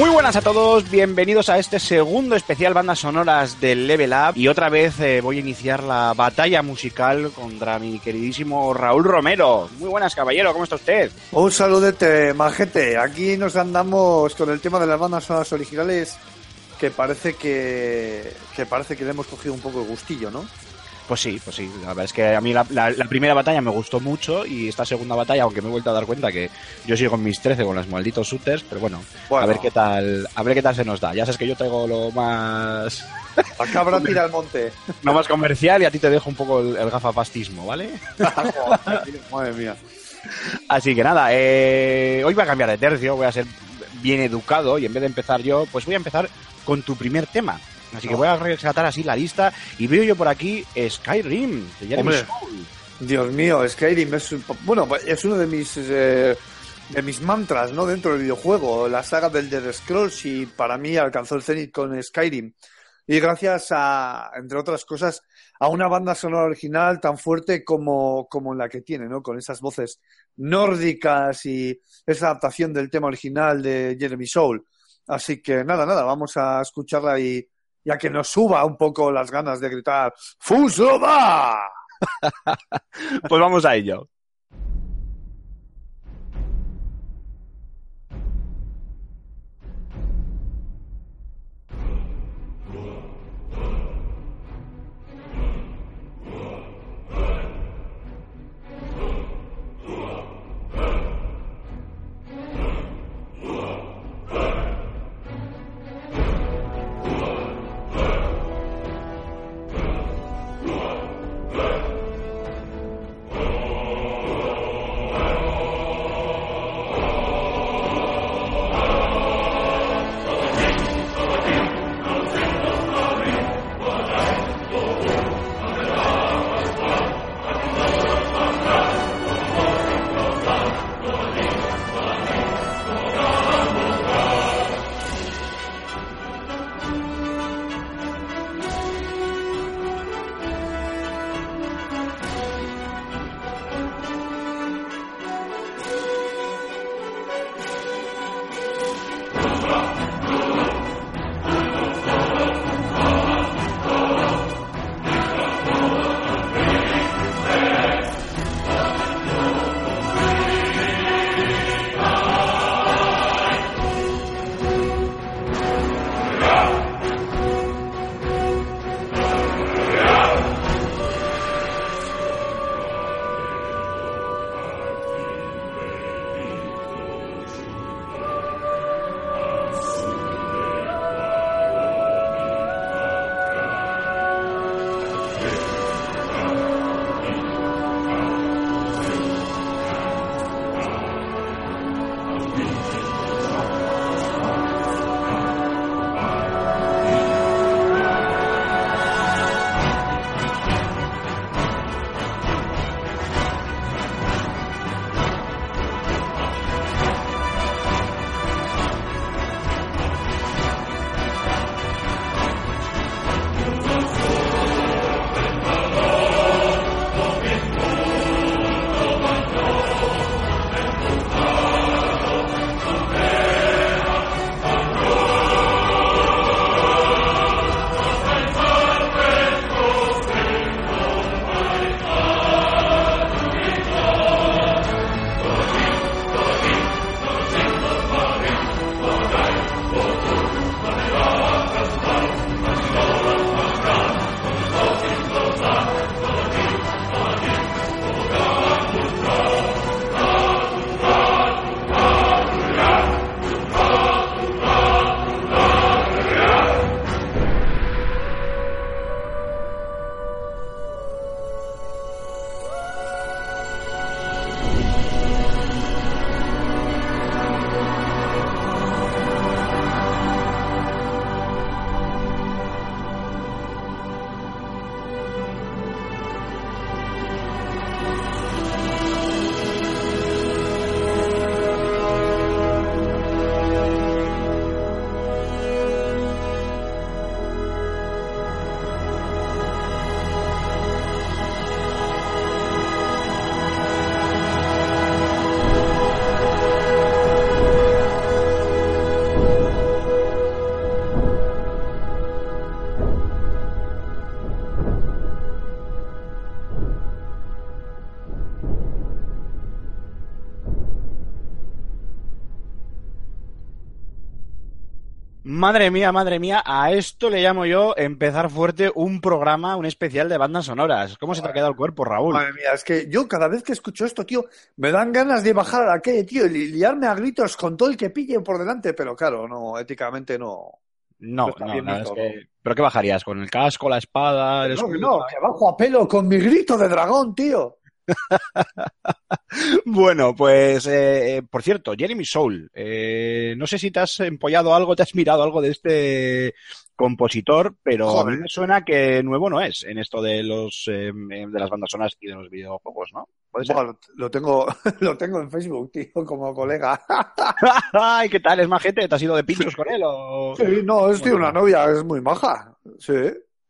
Muy buenas a todos, bienvenidos a este segundo especial bandas sonoras del Level Up y otra vez eh, voy a iniciar la batalla musical contra mi queridísimo Raúl Romero. Muy buenas caballero, ¿cómo está usted? Un saludete, majete. Aquí nos andamos con el tema de las bandas sonoras originales que parece que, que parece que le hemos cogido un poco de gustillo, ¿no? Pues sí, pues sí, la verdad es que a mí la, la- la primera batalla me gustó mucho y esta segunda batalla, aunque me he vuelto a dar cuenta que yo sigo en mis 13 con los malditos shooters, pero bueno, Bueno. a ver qué tal, a ver qué tal se nos da. Ya sabes que yo traigo lo más La cabra tira al monte. lo más comercial y a ti te dejo un poco el, el gafapastismo, ¿vale? Madre mía. Así que nada, eh, hoy voy a cambiar de tercio, voy a ser bien educado y en vez de empezar yo, pues voy a empezar con tu primer tema. Así que voy a rescatar así la lista y veo yo por aquí Skyrim de Jeremy Hombre. Dios mío, Skyrim es bueno, es uno de mis eh, de mis mantras, ¿no? Dentro del videojuego, la saga del Dead Scrolls y para mí alcanzó el cenit con Skyrim. Y gracias a, entre otras cosas, a una banda sonora original tan fuerte como, como la que tiene, ¿no? Con esas voces nórdicas y esa adaptación del tema original de Jeremy Soule. Así que nada, nada, vamos a escucharla y, y a que nos suba un poco las ganas de gritar ¡Fusoda! Pues vamos a ello. Madre mía, madre mía, a esto le llamo yo empezar fuerte un programa, un especial de bandas sonoras. ¿Cómo se te ha quedado el cuerpo, Raúl? Madre mía, es que yo cada vez que escucho esto, tío, me dan ganas de bajar a la calle, tío, y li- liarme a gritos con todo el que pille por delante, pero claro, no, éticamente no. No, no, es que- ¿Pero qué bajarías? ¿Con el casco, la espada, el No, no, que bajo a pelo con mi grito de dragón, tío. Bueno, pues, eh, eh, por cierto, Jeremy Soul, eh, no sé si te has empollado algo, te has mirado algo de este compositor, pero a mí me suena que nuevo no es en esto de los eh, de las bandas sonoras y de los videojuegos, ¿no? Lo tengo, lo tengo en Facebook, tío, como colega. Ay, ¿qué tal? ¿Es majete? ¿Te has ido de pinchos con él o...? Sí, no, es tío, una novia, es muy maja. Sí.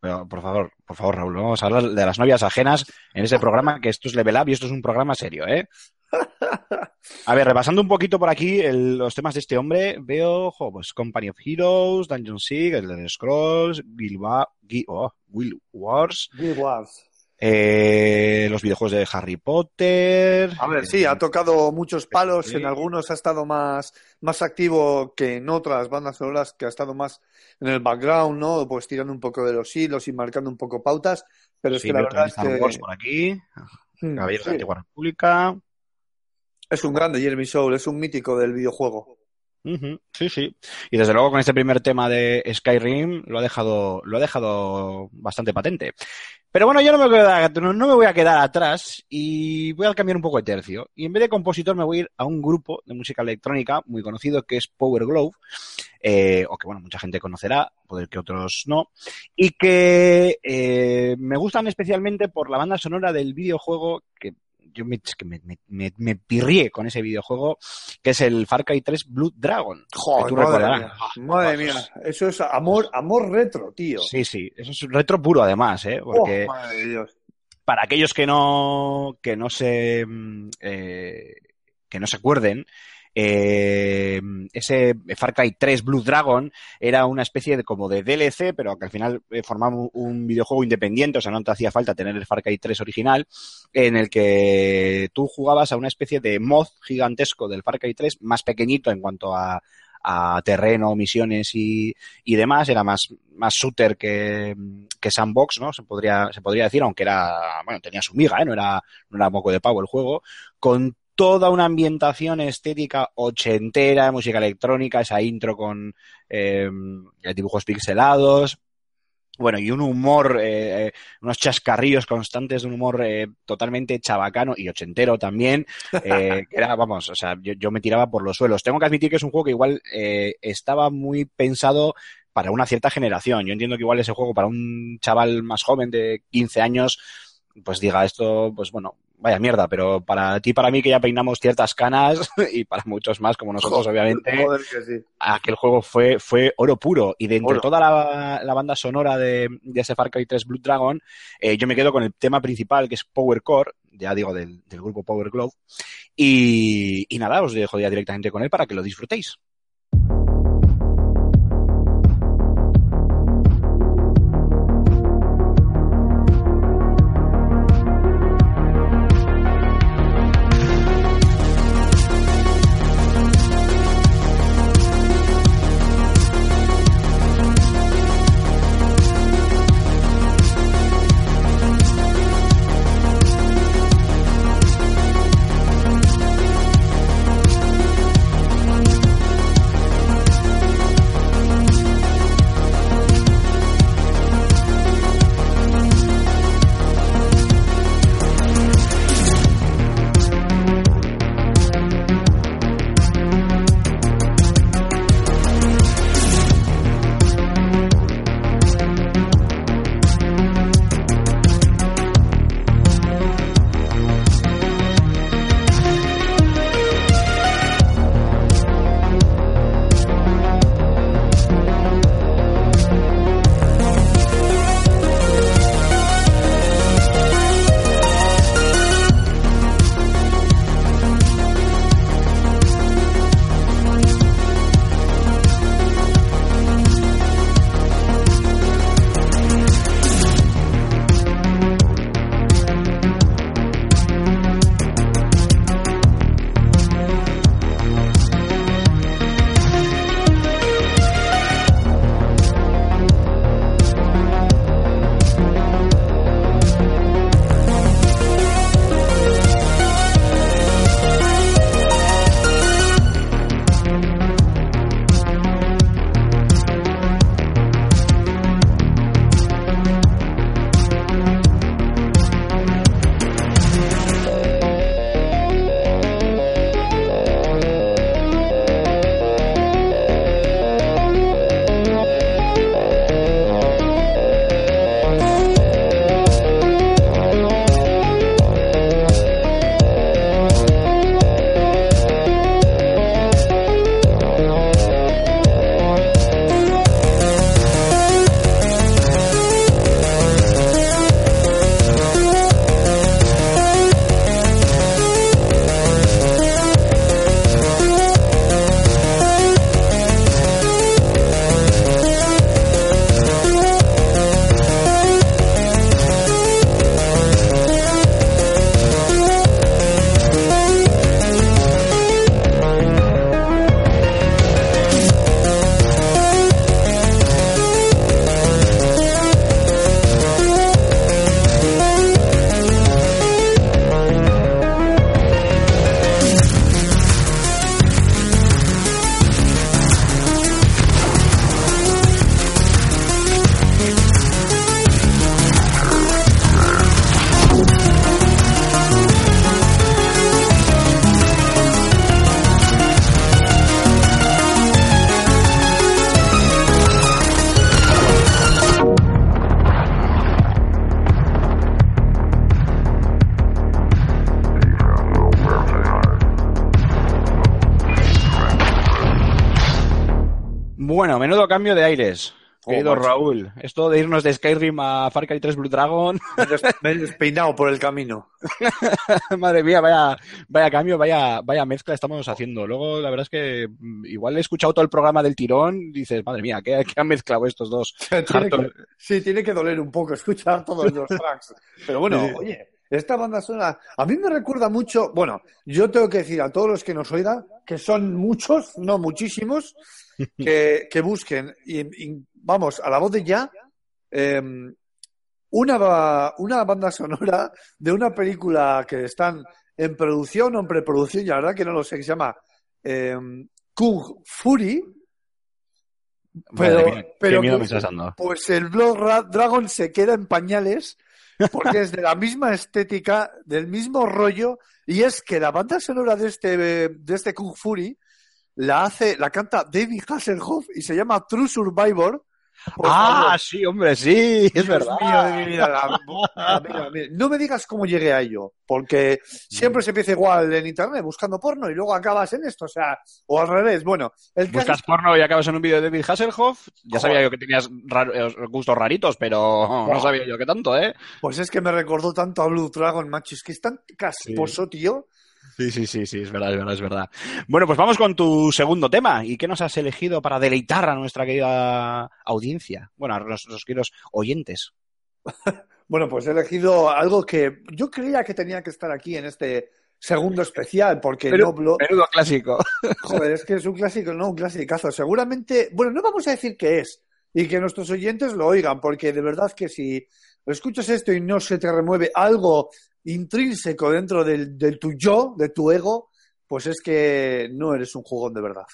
Pero, por favor, por favor, Raúl, vamos a hablar de las novias ajenas en ese programa, que esto es Level Up y esto es un programa serio, ¿eh? A ver, repasando un poquito por aquí los temas de este hombre, veo, jo, pues Company of Heroes, Dungeon Siege, el de Scrolls, Guild, Wa- Gui- oh, Guild Wars, eh, los videojuegos de Harry Potter. A ver, sí, ha tocado muchos palos, Sí. en algunos ha estado más, más activo que en otras bandas sonoras, que ha estado más en el background, ¿no? Pues tirando un poco de los hilos y marcando un poco pautas, pero es que la verdad es que Wars por aquí, Mm, Caballeros sí, Antigua República. es un grande Jeremy Soule, es un mítico del videojuego. Sí, sí. Y desde luego con este primer tema de Skyrim lo ha dejado, lo ha dejado bastante patente. Pero bueno, yo no me, voy a quedar, no, no me voy a quedar atrás y voy a cambiar un poco de tercio. Y en vez de compositor me voy a ir a un grupo de música electrónica muy conocido que es Power Glove, eh, o que bueno, mucha gente conocerá, poder que otros no, y que eh, me gustan especialmente por la banda sonora del videojuego que yo me, es que me, me, me- me pirrié con ese videojuego, que es el Far Cry 3 Blood Dragon. Joder, que tú madre mía, Ah, madre mía, eso es amor, amor retro, tío. Sí, sí, eso es retro puro además, ¿eh? Oh, Porque madre de Dios. para aquellos que no, que no se, mm, eh, que no se acuerden, eh, ese Far Cry 3 Blue Dragon era una especie de como de DLC, pero que al final eh, formaba un, videojuego independiente, o sea, no te hacía falta tener el Far Cry 3 original, en el que tú jugabas a una especie de mod gigantesco del Far Cry 3, más pequeñito en cuanto a, terreno, misiones y, demás, era más, más shooter que, que sandbox, ¿no? Se podría, se podría decir, aunque era, bueno, tenía su miga, ¿eh? No era, no era moco de pavo el juego, con toda una ambientación estética ochentera, música electrónica, esa intro con eh, dibujos pixelados, bueno, y un humor, eh, eh, unos chascarrillos constantes de un humor eh, totalmente chabacano y ochentero también, eh, que era, vamos, o sea, yo, yo me tiraba por los suelos. Tengo que admitir que es un juego que igual eh, estaba muy pensado para una cierta generación. Yo entiendo que igual ese juego para un chaval más joven de 15 años, pues diga esto, pues bueno, vaya mierda, pero para ti, para mí que ya peinamos ciertas canas y para muchos más como nosotros, Joder, obviamente, Joder, que sí. aquel juego fue, fue oro puro. Y de entre Oro. toda la, la banda sonora de, de ese Far Cry 3 Blood Dragon, eh, yo me quedo con el tema principal, que es Power Core, ya digo, del, del grupo Power Glove. Y, y nada, os dejo ya directamente con él para que lo disfrutéis. Bueno, menudo cambio de aires. Oh, Querido. Raúl, esto de irnos de Skyrim a Far Cry 3 Blue Dragon, Me he despeinado por el camino. madre mía, vaya, vaya cambio, vaya, vaya mezcla estamos haciendo. Luego, la verdad es que mm, igual he escuchado todo el programa del tirón, dices, madre mía, ¿qué, qué han mezclado estos dos? Tiene Hardcore. que- sí, tiene que doler un poco escuchar todos los tracks. Pero bueno, Sí. oye, esta banda sonora a mí me recuerda mucho. Bueno, yo tengo que decir a todos los que nos oigan, que son muchos, no muchísimos, que, que busquen, y, y, vamos, a la voz de ya, eh, una, una banda sonora de una película que están en producción o en preproducción, y la verdad que no lo sé, que se llama eh, Kung Fury. Madre Pero, mía, pero pues, pues el Blood Ra- Dragon se queda en pañales porque es de la misma estética, del mismo rollo, y es que la banda sonora de este, de este Kung Fury la hace, la canta David Hasselhoff y se llama True Survivor. Por Ah, sí, hombre, sí, es Dios verdad. mío de mi vida, la- mira, mira, no me digas cómo llegué a ello, porque siempre se empieza igual en internet buscando porno y luego acabas en esto, o sea, o al revés. Bueno, el Buscas porno y acabas en un vídeo de David Hasselhoff. Ya Joder. sabía yo que tenías rar- eh, gustos raritos, pero no sabía yo que tanto, ¿eh? Pues es que me recordó tanto a Blue Dragon, macho. Es que es tan casposo, tío. Sí, sí, sí, sí, es verdad, es verdad, es verdad. Bueno, pues vamos con tu segundo tema. ¿Y qué nos has elegido para deleitar a nuestra querida audiencia? Bueno, a nuestros queridos oyentes. Bueno, pues he elegido algo que yo creía que tenía que estar aquí en este segundo especial, porque no Menudo clásico. Joder, es que es un clásico, no un clasicazo. Seguramente, bueno, no vamos a decir qué es y que nuestros oyentes lo oigan, porque de verdad que si escuchas esto y no se te remueve algo intrínseco dentro del, de tu yo, de tu ego, pues es que no eres un jugón de verdad.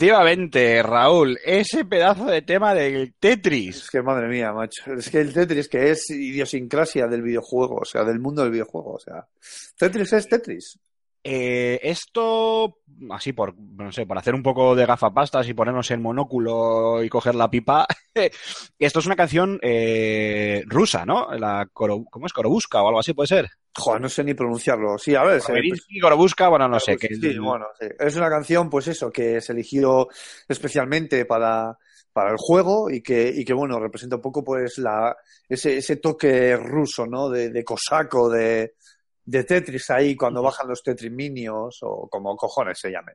Efectivamente, Raúl, ese pedazo de tema del Tetris. Es que madre mía, macho. Es que el Tetris que es idiosincrasia del videojuego, o sea, del mundo del videojuego, o sea, Tetris es Tetris. Eh, esto, así por, no sé, por hacer un poco de gafapastas y ponernos el monóculo y coger la pipa, esto es una canción eh, rusa, ¿no? La ¿Cómo es? Korobuska o algo así puede ser. Joder, no sé ni pronunciarlo. Sí, a ver, Korobuska, Korobuska, bueno, no sé. Pues que sí, bueno, sí. Es una canción, pues eso, que se eligió especialmente para, para el juego y que, y que, bueno, representa un poco, pues, la, ese, ese toque ruso, ¿no? De, de cosaco, de, de Tetris ahí cuando bajan los Tetris Minions o como cojones se llamen.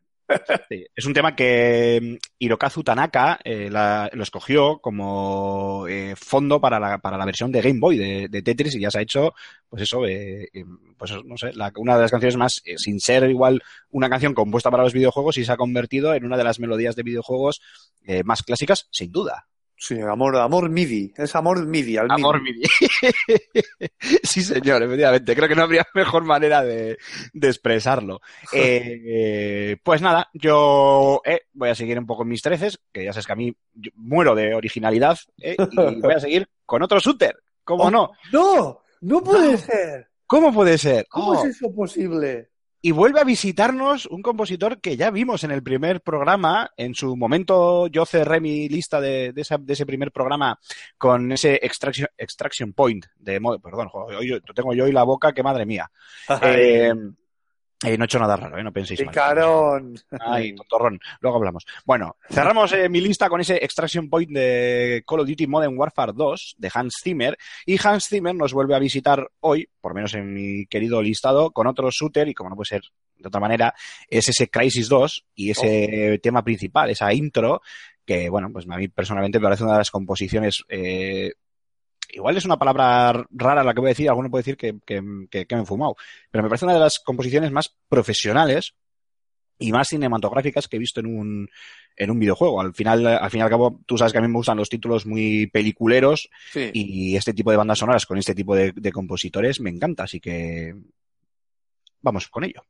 Es un tema que mm, Hirokazu Tanaka eh, la- lo escogió como eh, fondo para la, para la versión de Game Boy de, Tetris y ya se ha hecho, pues eso, eh, eh, pues no sé, la- una de las canciones más, eh, sin ser igual una canción compuesta para los videojuegos, y se ha convertido en una de las melodías de videojuegos más clásicas, sin duda. Sí, amor, amor MIDI, es amor MIDI, al Amor MIDI. MIDI. sí, señor, efectivamente. Creo que no habría mejor manera de, de expresarlo. Eh, eh, pues nada, yo eh, voy a seguir un poco en mis treces, que ya sabes que a mí yo muero de originalidad, eh, y voy a seguir con otro shooter. ¿Cómo Oh. no? No, no puede No. ser. ¿Cómo puede ser? ¿Cómo Oh, es eso posible? Y vuelve a visitarnos un compositor que ya vimos en el primer programa. En su momento yo cerré mi lista de, de, esa- de ese primer programa con ese extraction, extraction point de perdón, hoy yo- tengo yo hoy la boca que madre mía. Eh, eh, no he hecho nada raro, ¿eh? no penséis mal. Picarón. Ay, tontorrón. Luego hablamos. Bueno, cerramos eh, mi lista con ese extraction point de Call of Duty Modern Warfare 2 de Hans Zimmer. Y Hans Zimmer nos vuelve a visitar hoy, por menos en mi querido listado, con otro shooter y como no puede ser de otra manera, es ese Crisis 2 y ese tema principal, esa intro, que bueno, pues a mí personalmente me parece una de las composiciones eh, igual es una palabra rara la que voy a decir, alguno puede decir que, que, que- que me he fumado, pero me parece una de las composiciones más profesionales y más cinematográficas que he visto en un, en un videojuego. Al final, al fin y al cabo, tú sabes que a mí me gustan los títulos muy peliculeros Sí. y este tipo de bandas sonoras con este tipo de, de compositores me encanta, así que vamos con ello.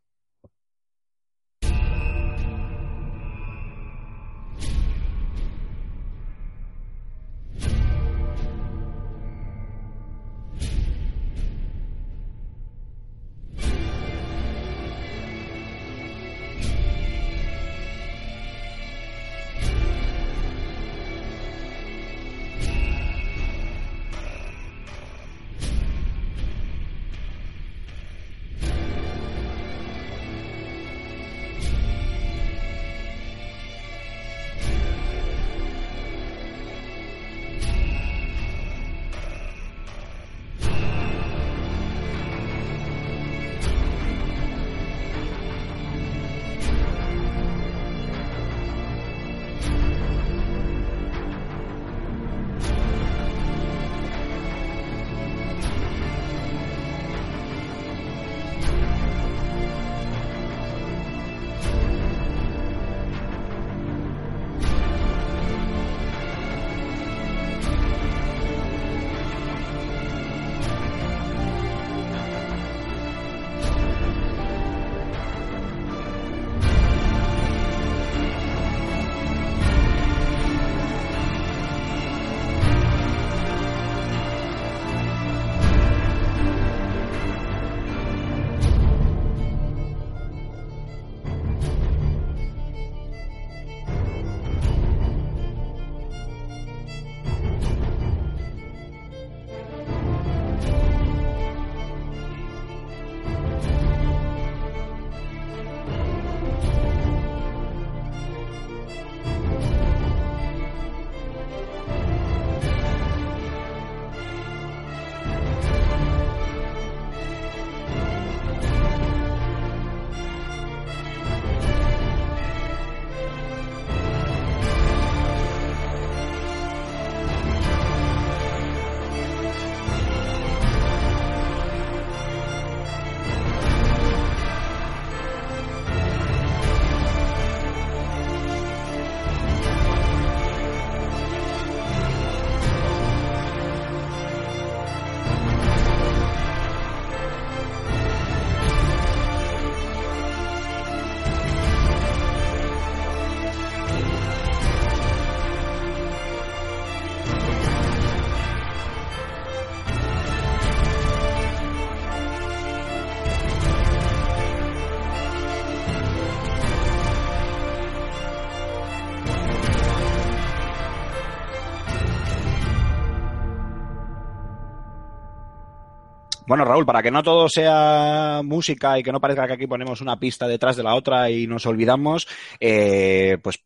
Bueno, Raúl, para que no todo sea música y que no parezca que aquí ponemos una pista detrás de la otra y nos olvidamos, eh, pues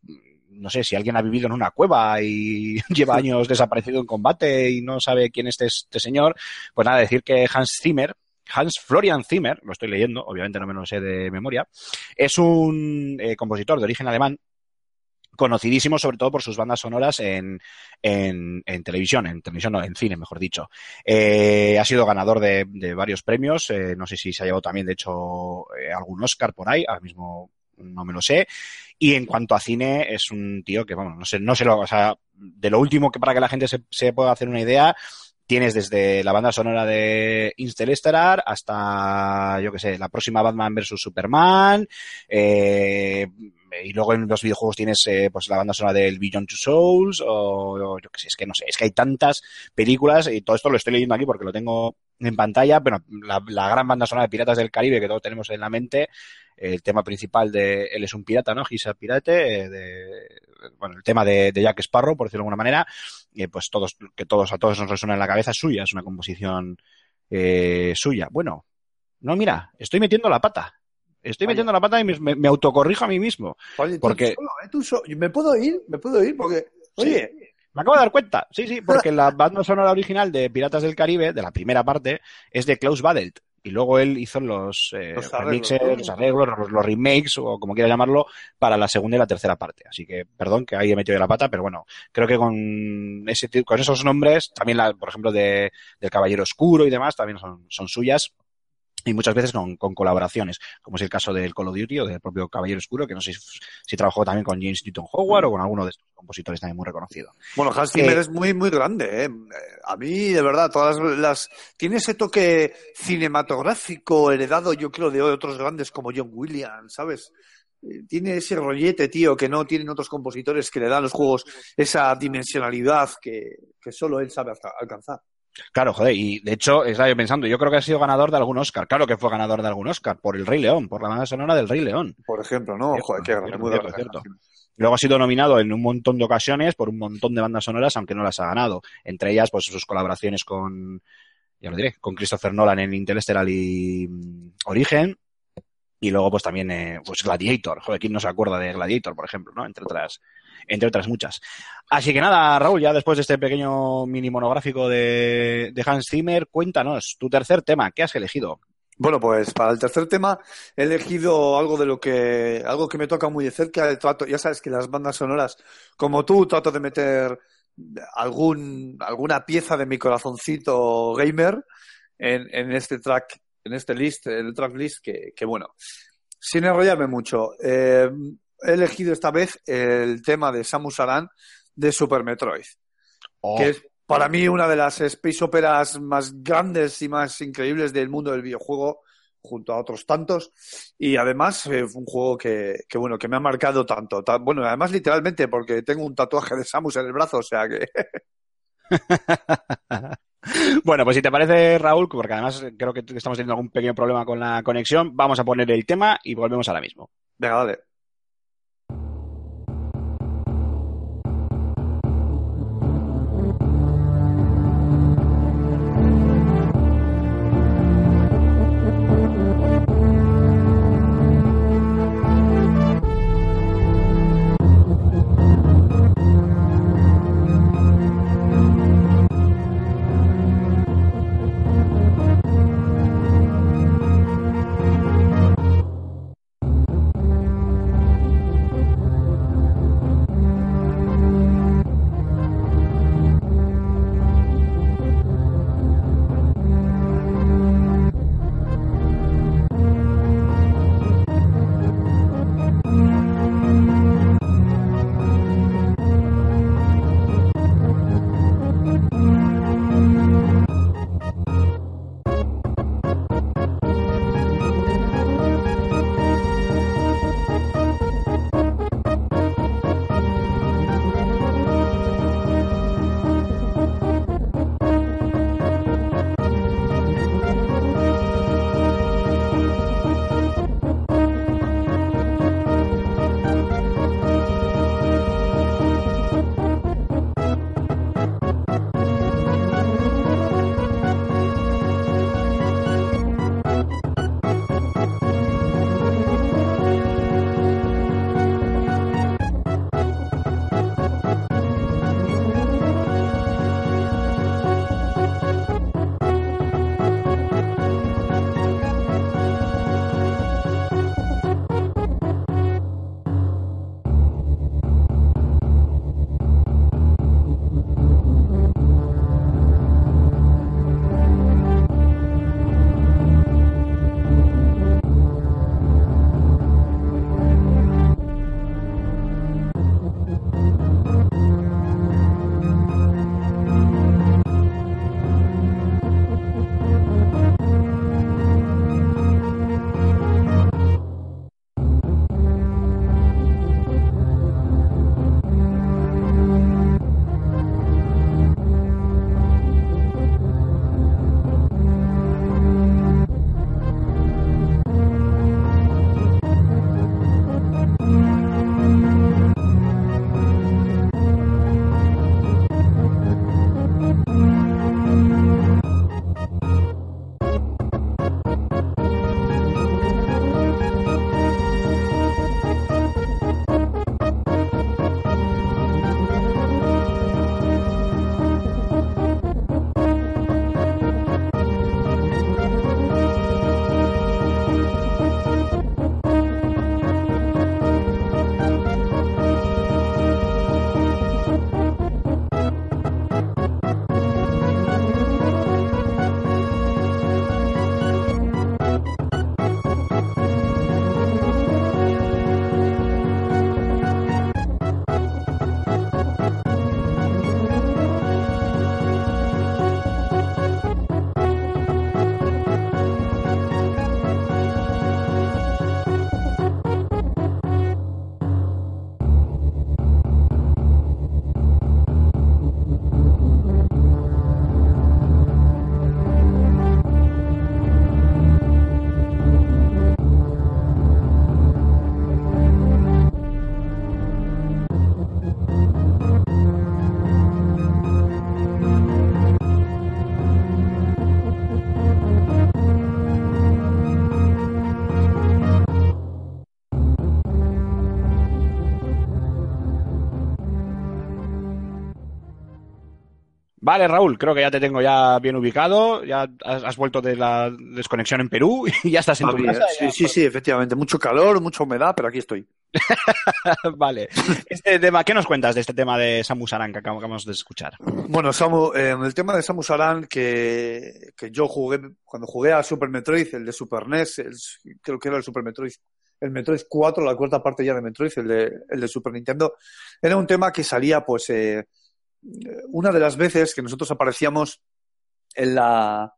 no sé, si alguien ha vivido en una cueva y lleva años desaparecido en combate y no sabe quién es este, este señor, pues nada, decir que Hans Zimmer, Hans Florian Zimmer, lo estoy leyendo, obviamente no me lo sé de memoria, es un eh, compositor de origen alemán conocidísimo sobre todo por sus bandas sonoras en, en, televisión, en televisión no, en cine, mejor dicho. Eh, ha sido ganador de, varios premios, eh, no sé si se ha llevado también, de hecho, eh, algún Oscar por ahí, ahora mismo no me lo sé. Y en cuanto a cine, es un tío que, vamos, no sé, no sé lo, o sea, de lo último que para que la gente se pueda hacer una idea, tienes desde la banda sonora de Interstellar hasta, yo que sé, la próxima Batman vs. Superman, eh, y luego en los videojuegos tienes eh, pues la banda sonora del Beyond Two Souls, o, o yo que sé, es que no sé, es que hay tantas películas, y todo esto lo estoy leyendo aquí porque lo tengo en pantalla, bueno, la, la gran banda sonora de Piratas del Caribe que todos tenemos en la mente, el tema principal de Él es un pirata, ¿no? Gisa Pirate, eh, de, bueno, el tema de, de Jack Sparrow, por decirlo de alguna manera, eh, pues todos, que todos a todos nos resuena en la cabeza, es suya, es una composición eh, suya. Bueno, no, mira, estoy metiendo la pata. Estoy metiendo la pata y me, me- me autocorrijo a mí mismo. Oye, tú Porque- solo, ¿eh? Tú so- ¿Me puedo ir? ¿Me puedo ir? Porque, oye, Me acabo de dar cuenta. Sí, sí, porque la banda sonora original de Piratas del Caribe, de la primera parte, es de Klaus Badelt. Y luego él hizo los, eh, Los arreglos, remixes, los arreglos, los, los remakes, o como quiera llamarlo, para la segunda y la tercera parte. Así que, perdón que ahí he metido la pata, pero bueno, creo que con ese con esos nombres, también la, por ejemplo, de, del Caballero Oscuro y demás, también son, son suyas. Y muchas veces con, con colaboraciones, como es el caso del Call of Duty o del propio Caballero Oscuro, que no sé si, si trabajó también con James Newton Howard o con alguno de estos compositores también muy reconocidos. Bueno, Hans Zimmer Eh, es muy, muy grande, ¿eh? A mí, de verdad, todas las, Tiene ese toque cinematográfico heredado, yo creo, de otros grandes como John Williams, ¿sabes? Eh, Tiene ese rollete, tío, que no tienen otros compositores que le dan a los juegos esa dimensionalidad que, que solo él sabe alcanzar. Claro, joder, y de hecho, estaba yo pensando, yo creo que ha sido ganador de algún Oscar. Claro que fue ganador de algún Oscar, por el Rey León, por la banda sonora del Rey León. Por ejemplo, ¿no? Cierto, Joder, qué grande. Luego ha sido nominado en un montón de ocasiones por un montón de bandas sonoras, aunque no las ha ganado. Entre ellas, pues sus colaboraciones con, ya lo diré, con Christopher Nolan en Interstellar y mm, Origen. Y luego, pues también, eh, pues Gladiator. Joder, ¿quién no se acuerda de Gladiator, por ejemplo, no? Entre otras, entre otras muchas. Así que nada, Raúl, ya después de este pequeño mini monográfico de, de Hans Zimmer, cuéntanos tu tercer tema. ¿Qué has elegido? Bueno, pues para el tercer tema he elegido algo de lo que, algo que me toca muy de cerca. Trato, ya sabes que las bandas sonoras, como tú, trato de meter algún, alguna pieza de mi corazoncito gamer en, en este track, en este list, en el track list, que, bueno, sin enrollarme mucho, eh, he elegido esta vez el tema de Samus Aran de Super Metroid Oh, que es para mí una de las space operas más grandes y más increíbles del mundo del videojuego, junto a otros tantos. Y además, eh, fue un juego que, que, bueno, que me ha marcado tanto. Ta- bueno, además literalmente, porque tengo un tatuaje de Samus en el brazo, o sea que. Bueno, pues si te parece, Raúl, porque además creo que estamos teniendo algún pequeño problema con la conexión, vamos a poner el tema y volvemos ahora mismo. Venga, dale. Vale, Raúl, creo que ya te tengo ya bien ubicado, ya has, has vuelto de la desconexión en Perú y ya estás en tu casa. Sí, ya- sí, sí, efectivamente. Mucho calor, mucha humedad, pero aquí estoy. vale. Este tema, ¿qué nos cuentas de este tema de Samus Aran que acabamos de escuchar? Bueno, Samu, eh, el tema de Samus Aran, que, que yo jugué, cuando jugué a Super Metroid, el de Super NES, el- creo que era el Super Metroid, el Metroid 4, la cuarta parte ya de Metroid, el de, el de Super Nintendo, era un tema que salía, pues, eh, una de las veces que nosotros aparecíamos en la,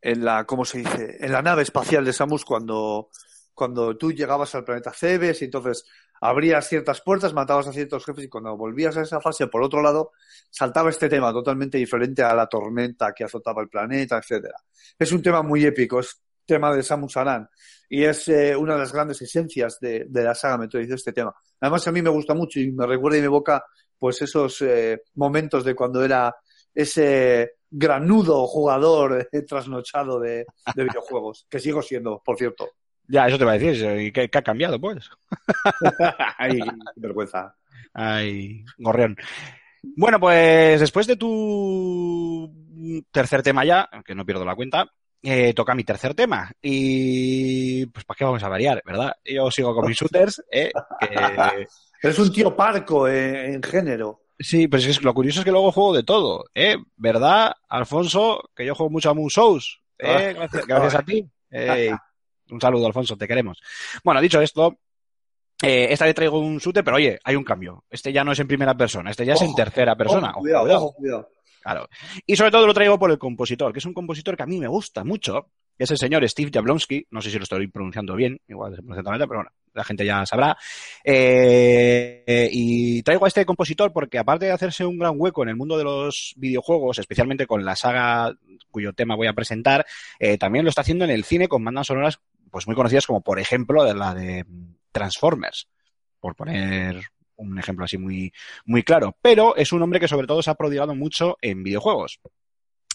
en la, ¿cómo se dice? En la nave espacial de Samus cuando, cuando tú llegabas al planeta Cebes y entonces abrías ciertas puertas, matabas a ciertos jefes y cuando volvías a esa fase por otro lado saltaba este tema totalmente diferente a la tormenta que azotaba el planeta, etcétera. Es un tema muy épico, es tema de Samus Aran y es eh, una de las grandes esencias de, la saga Metroid este tema. Además a mí me gusta mucho y me recuerda y me evoca pues esos eh, momentos de cuando era ese granudo jugador eh, trasnochado de, de videojuegos, que sigo siendo, por cierto. Ya, eso te va a decir, ¿y qué, qué ha cambiado, pues? Ay, qué vergüenza. Ay, gorrión. Bueno, pues después de tu tercer tema ya, que no pierdo la cuenta, eh, toca mi tercer tema. Y pues ¿para qué vamos a variar, verdad? Yo sigo con mis shooters, ¿eh? que- Eres un tío parco eh, en género. Sí, pero es que lo curioso es que luego juego de todo, ¿eh? ¿Verdad, Alfonso? Que yo juego mucho a Moon Souls, ¿eh? Gracias, gracias a ti. Un saludo, Alfonso, te queremos. Bueno, dicho esto, eh, esta vez traigo un shooter, pero oye, hay un cambio. Este ya no es en primera persona, este ya es en tercera persona. Ojo, cuidado, cuidado. ojo, cuidado. Claro. Y sobre todo lo traigo por el compositor, que es un compositor que a mí me gusta mucho, es el señor Steve Jablonsky, no sé si lo estoy pronunciando bien, igual se pero bueno, la gente ya sabrá. Eh, y traigo a este compositor porque aparte de hacerse un gran hueco en el mundo de los videojuegos, especialmente con la saga cuyo tema voy a presentar, eh, también lo está haciendo en el cine con bandas sonoras pues muy conocidas como por ejemplo la de Transformers, por poner un ejemplo así muy, muy claro. Pero es un hombre que sobre todo se ha prodigado mucho en videojuegos.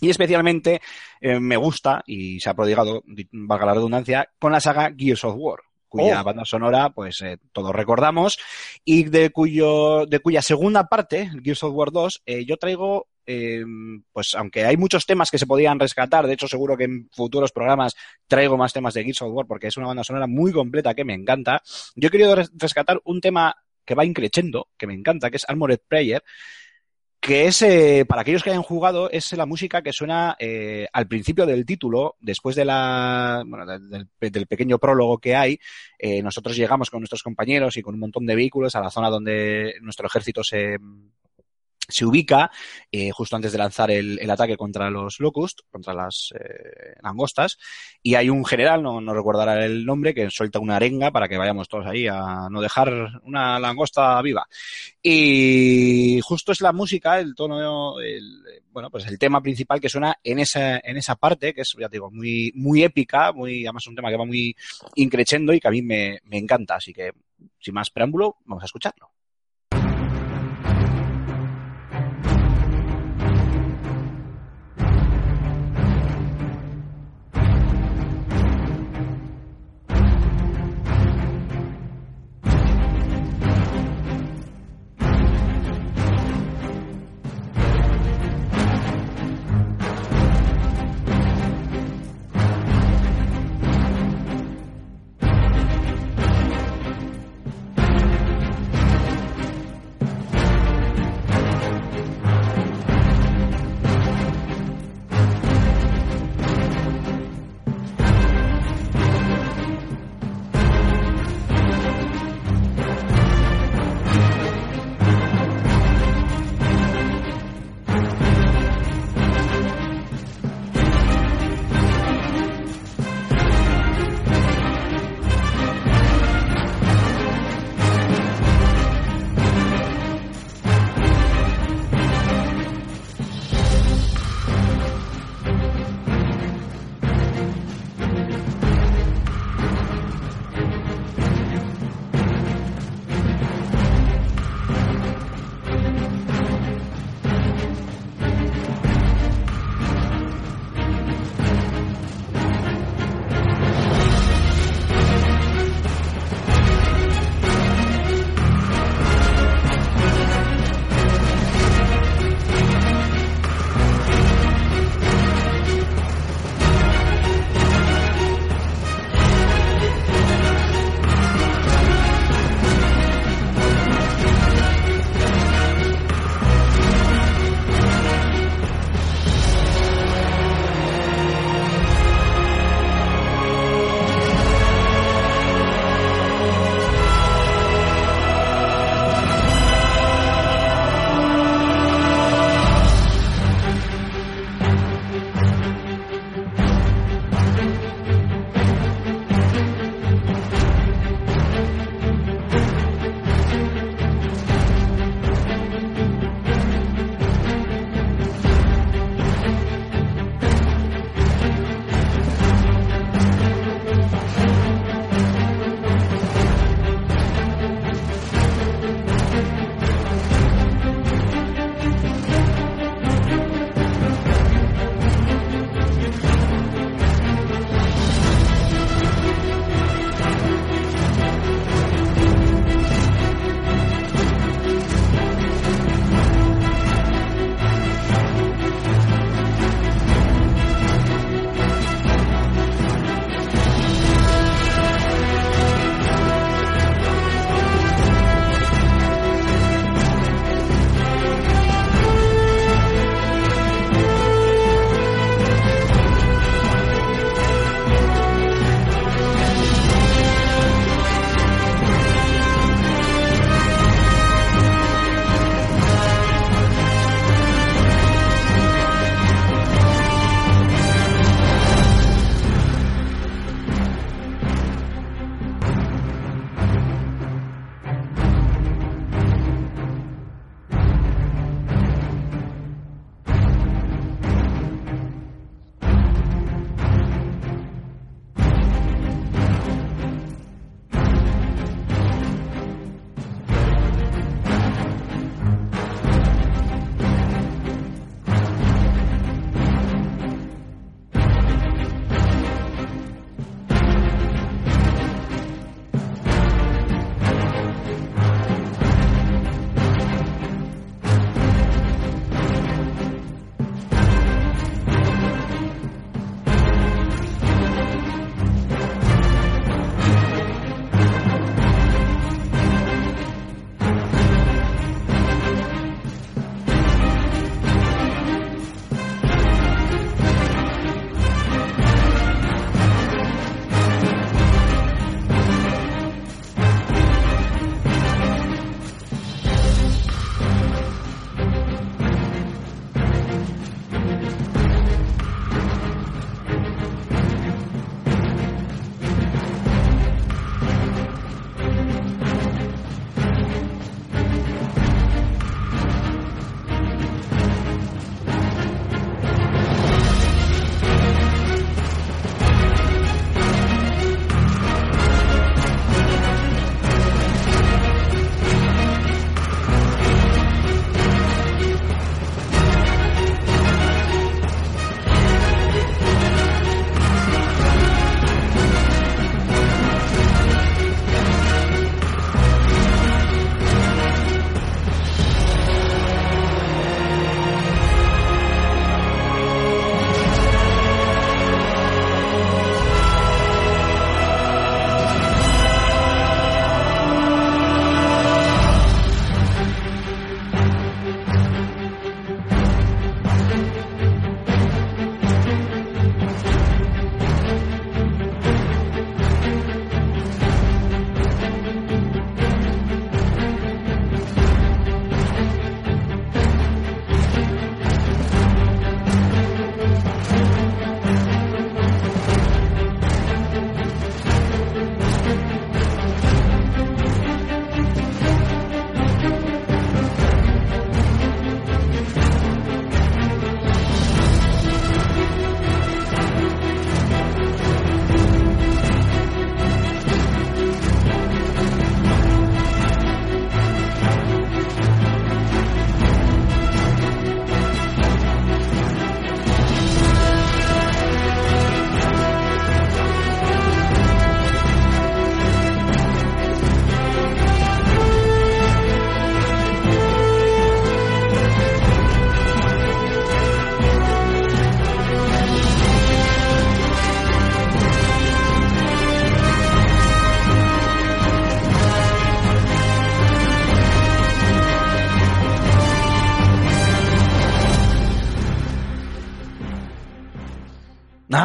Y especialmente eh, me gusta, y se ha prodigado, di- valga la redundancia, con la saga Gears of War, cuya Oh. banda sonora, pues eh, todos recordamos, y de cuyo, de cuya segunda parte, Gears of War 2, eh, yo traigo, eh, pues aunque hay muchos temas que se podían rescatar, de hecho seguro que en futuros programas traigo más temas de Gears of War porque es una banda sonora muy completa que me encanta, yo he querido res- rescatar un tema que va increchendo, que me encanta, que es Armored Prayer, que es, eh, para aquellos que hayan jugado, es la música que suena eh, al principio del título, después de la, bueno, del, del- pequeño prólogo que hay, eh, nosotros llegamos con nuestros compañeros y con un montón de vehículos a la zona donde nuestro ejército se, se ubica eh, justo antes de lanzar el, el ataque contra los Locust, contra las eh, langostas, y hay un general, no, no recordará el nombre, que suelta una arenga para que vayamos todos ahí a no dejar una langosta viva. Y justo es la música, el tono, el, bueno, pues el tema principal que suena en esa, en esa parte, que es, ya te digo, muy, muy épica, muy, además un tema que va muy increchendo y que a mí me, me encanta. Así que, sin más preámbulo, vamos a escucharlo.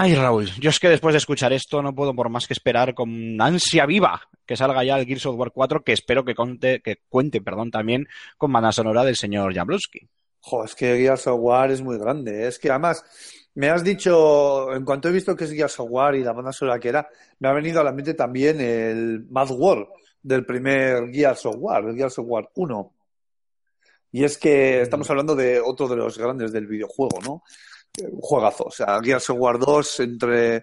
Ay, Raúl, yo es que después de escuchar esto no puedo por más que esperar con ansia viva que salga ya el Gears of War 4, que espero que, conte, que cuente perdón, también con banda sonora del señor Jablonski. Jo, es que Gears of War es muy grande. Es que además, me has dicho, en cuanto he visto que es Gears of War y la banda sonora que era, me ha venido a la mente también el Mad War del primer Gears of War, el Gears of War 1. Y es que estamos hablando de otro de los grandes del videojuego, ¿no? Juegazo. O sea, Gears of War 2 entre... eh,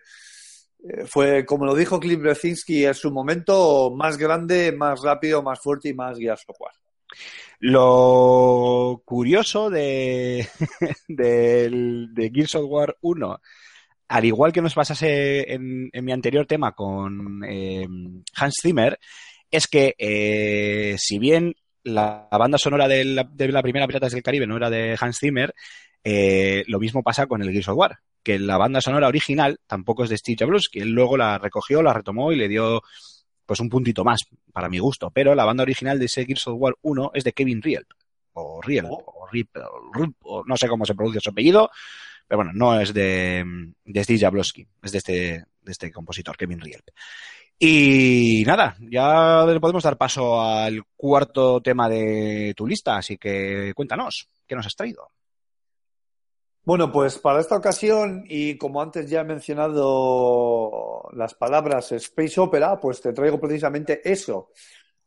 Fue, como lo dijo Cliff Brezinski en su momento, más grande, más rápido, más fuerte y más Gears of War. Lo curioso de, del- de Gears of War 1, al igual que nos pasase en, mi anterior tema con eh, Hans Zimmer, es que eh, si bien la banda sonora de la, de la primera Piratas del Caribe no era de Hans Zimmer, eh, lo mismo pasa con el Gears of War, que la banda sonora original tampoco es de Steve Jablonski, él luego la recogió, la retomó y le dio pues un puntito más para mi gusto, pero la banda original de ese Gears of War 1 es de Kevin Rielp, o Rielp, Oh. o Rip, o Rup, o no sé cómo se pronuncia su apellido, pero bueno, no es de, de Steve Jablonski, es de este, de este compositor, Kevin Rielp. Y nada, ya le podemos dar paso al cuarto tema de tu lista, así que cuéntanos, ¿qué nos has traído? Bueno, pues para esta ocasión, y como antes ya he mencionado las palabras Space Opera, pues te traigo precisamente eso.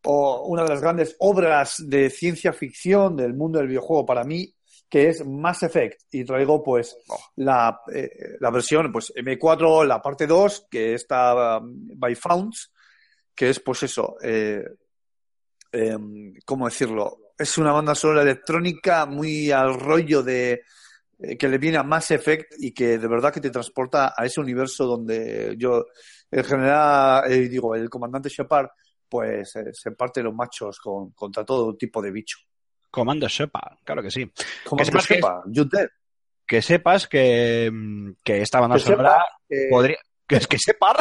O una de las grandes obras de ciencia ficción del mundo del videojuego para mí, que es Mass Effect. Y traigo pues la, eh, la versión pues M4, la parte 2, que está um, by Founds, que es pues eso, eh, em, ¿cómo decirlo? Es una banda sonora electrónica muy al rollo de que le viene a Mass Effect y que de verdad que te transporta a ese universo donde yo, el general, eh, digo, el comandante Shepard, pues eh, se parte los machos con, contra todo tipo de bicho. Comando Shepard, claro que sí. Sepas que Shepard, you dead. Que sepas que, mm, que esta banda Que sonora sepa que- podría... Que es que Shepard...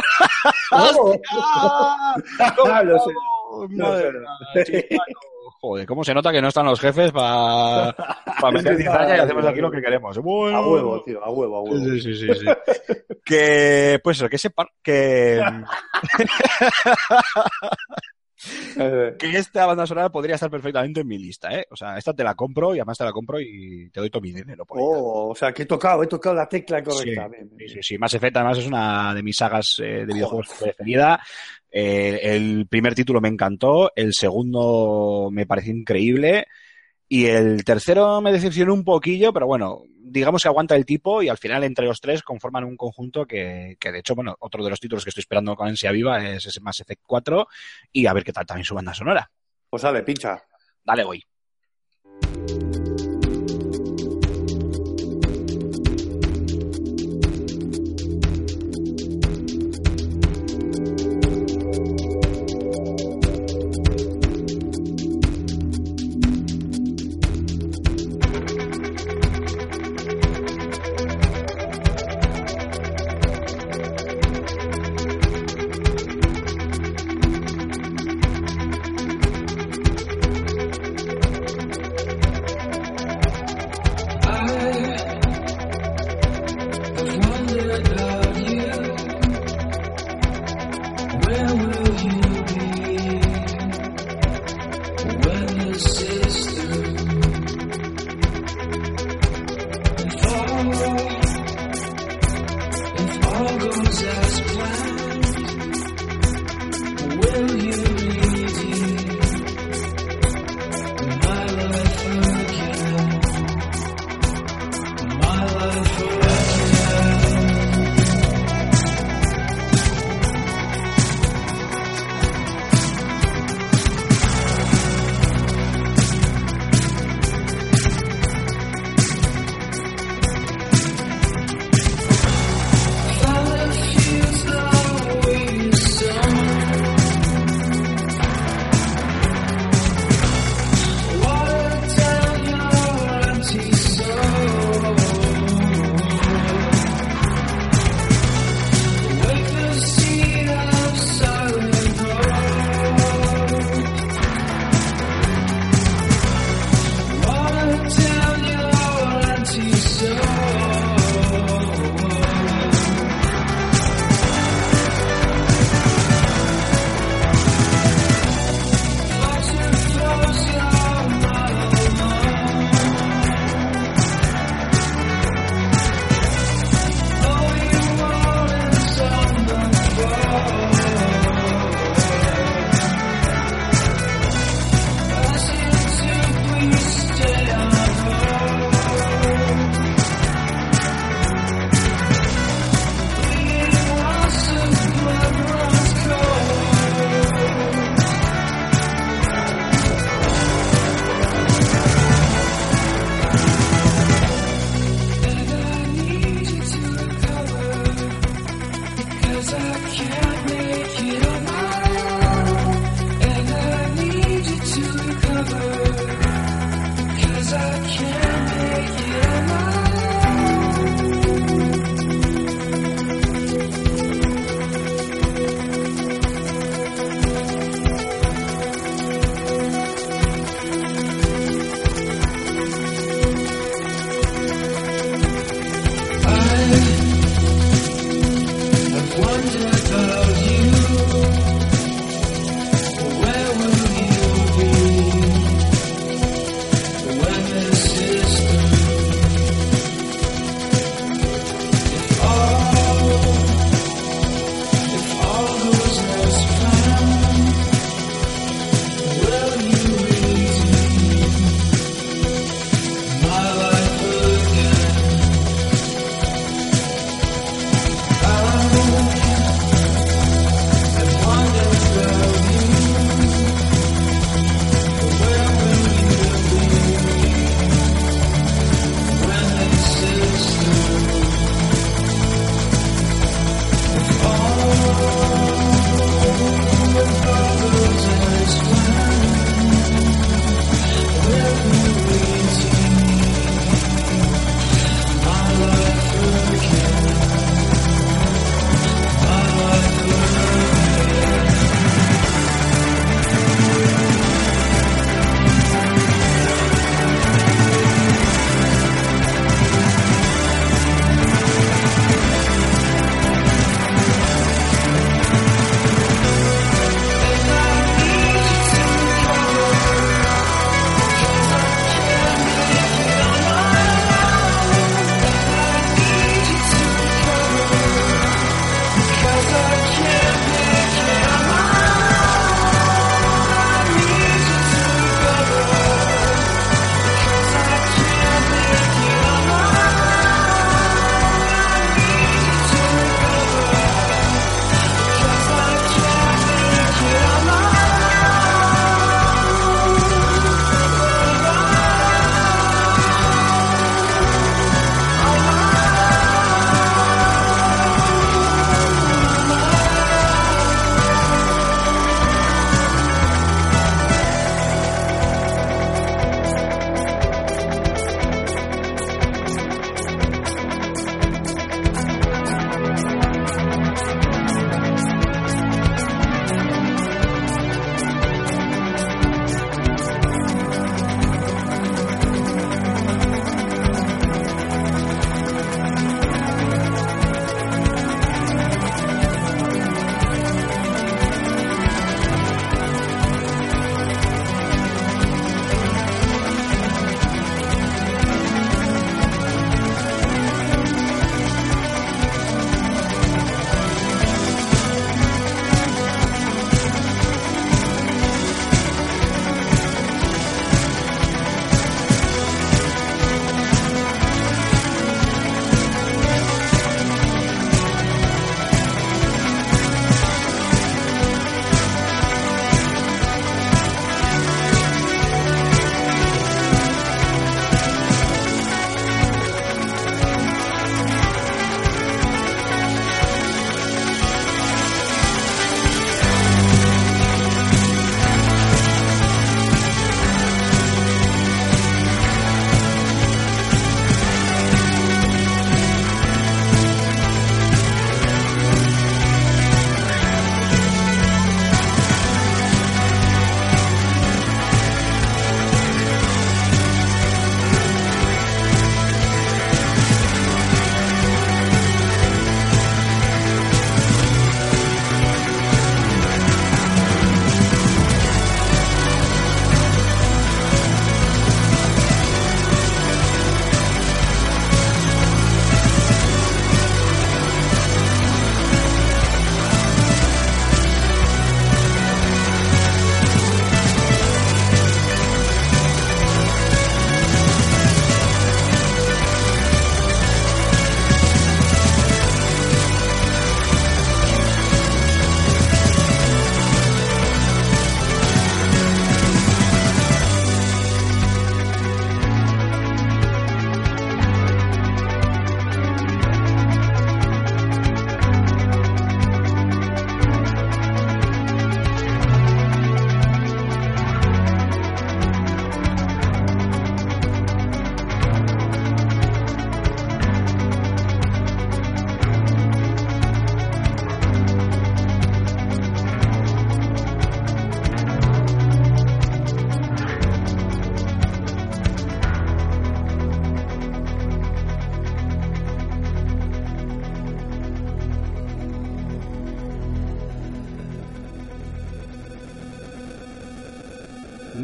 Oh, ¡Ah! Ah. Madre Joder, cómo se nota que no están los jefes para meter cizaña y hacemos aquí lo que queremos. Bueno. A huevo, tío, a huevo, a huevo. Sí, sí, sí, sí. que, pues eso, que sepa que, que esta banda sonora podría estar perfectamente en mi lista, ¿eh? O sea, esta te la compro y además te la compro y te doy todo mi dinero por oh, o sea, que he tocado, he tocado la tecla correcta. Sí, Bien, bien. Sí, sí, sí. Mass Effect además es una de mis sagas eh, de videojuegos preferida. Eh, el primer título me encantó, el segundo me pareció increíble y el tercero me decepcionó un poquillo, pero bueno, digamos que aguanta el tipo y al final entre los tres conforman un conjunto que, que de hecho, bueno, otro de los títulos que estoy esperando con ansia viva es ese Mass Effect 4 y a ver qué tal también su banda sonora. Pues sale, pincha. Dale, voy.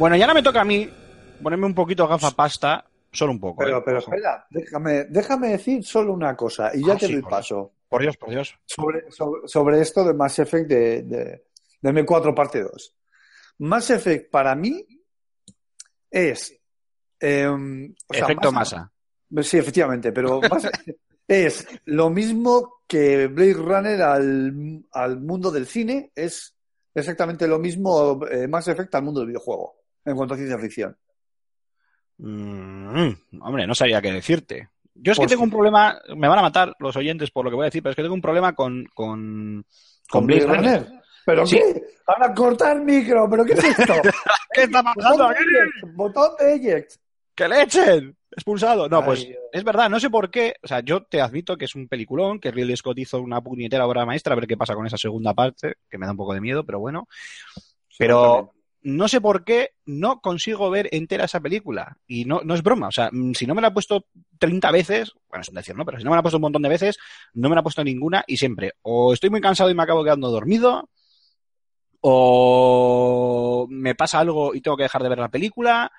Bueno, y ahora me toca a mí ponerme un poquito gafapasta, solo un poco. Pero, ¿eh? pero espera, déjame, déjame decir solo una cosa y ya Ah, te sí, doy por paso. Por Dios, por Dios. Sobre, sobre, sobre esto de Mass Effect de, de, de M4 parte 2. Mass Effect para mí es... eh, o sea, Efecto masa. Sí, efectivamente, pero es lo mismo que Blade Runner al, al mundo del cine, es exactamente lo mismo eh, Mass Effect al mundo del videojuego, en cuanto a ciencia ficción. Mm, hombre, no sabía qué decirte. Yo es que Pues tengo un problema, me van a matar los oyentes por lo que voy a decir, pero es que tengo un problema con, con, con Blade Runner. ¿Pero Sí. qué? Ahora cortar micro, ¿pero qué es esto? ¿Qué está pasando aquí? botón de eject. ¡Que le echen! Expulsado. No, Ay, pues Dios. es verdad, no sé por qué. O sea, yo te admito que es un peliculón, que Ridley Scott hizo una puñetera obra maestra, a ver qué pasa con esa segunda parte, que me da un poco de miedo, pero bueno. Pero no sé por qué no consigo ver entera esa película. Y no, no es broma. O sea, mm, si no me la he puesto 30 veces, bueno, es un decir, ¿no? Pero si no me la he puesto un montón de veces, no me la he puesto ninguna y siempre o estoy muy cansado y me acabo quedando dormido, o me pasa algo y tengo que dejar de ver la película,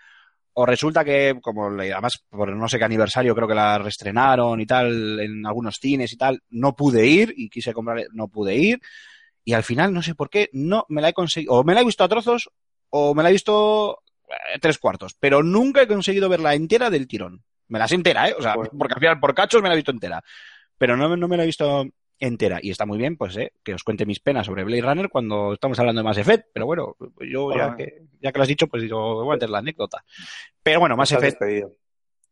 o resulta que, como además por no sé qué aniversario creo que la reestrenaron y tal, en algunos cines y tal, no pude ir y quise comprar, no pude ir. Y al final, no sé por qué, no me la he conseguido, o me la he visto a trozos, o me la he visto eh, tres cuartos, pero nunca he conseguido verla entera del tirón. Me la sé entera, ¿eh? O sea, Pues- porque al final por cachos me la he visto entera. Pero no, no me la he visto entera. Y está muy bien, pues, ¿eh? Que os cuente mis penas sobre Blade Runner cuando estamos hablando de Mass Effect. Pero bueno, yo ya que, ya que lo has dicho, pues yo voy a meter la anécdota. Pero bueno, Mass Effect, despedido.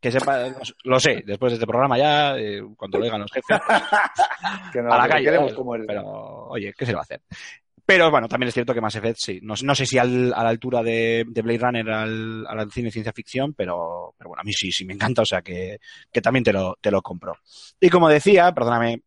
que sepa, lo sé, después de este programa ya, eh, cuando lo digan los jefes, Que no, a la calle. Pero, oye, ¿qué se va a hacer? Pero bueno, también es cierto que Mass Effect sí. No, no sé si al- a la altura de, de Blade Runner al, al cine ciencia ficción, pero, pero bueno, a mí sí, sí me encanta, o sea que, que también te lo, te lo compro. Y como decía, perdóname,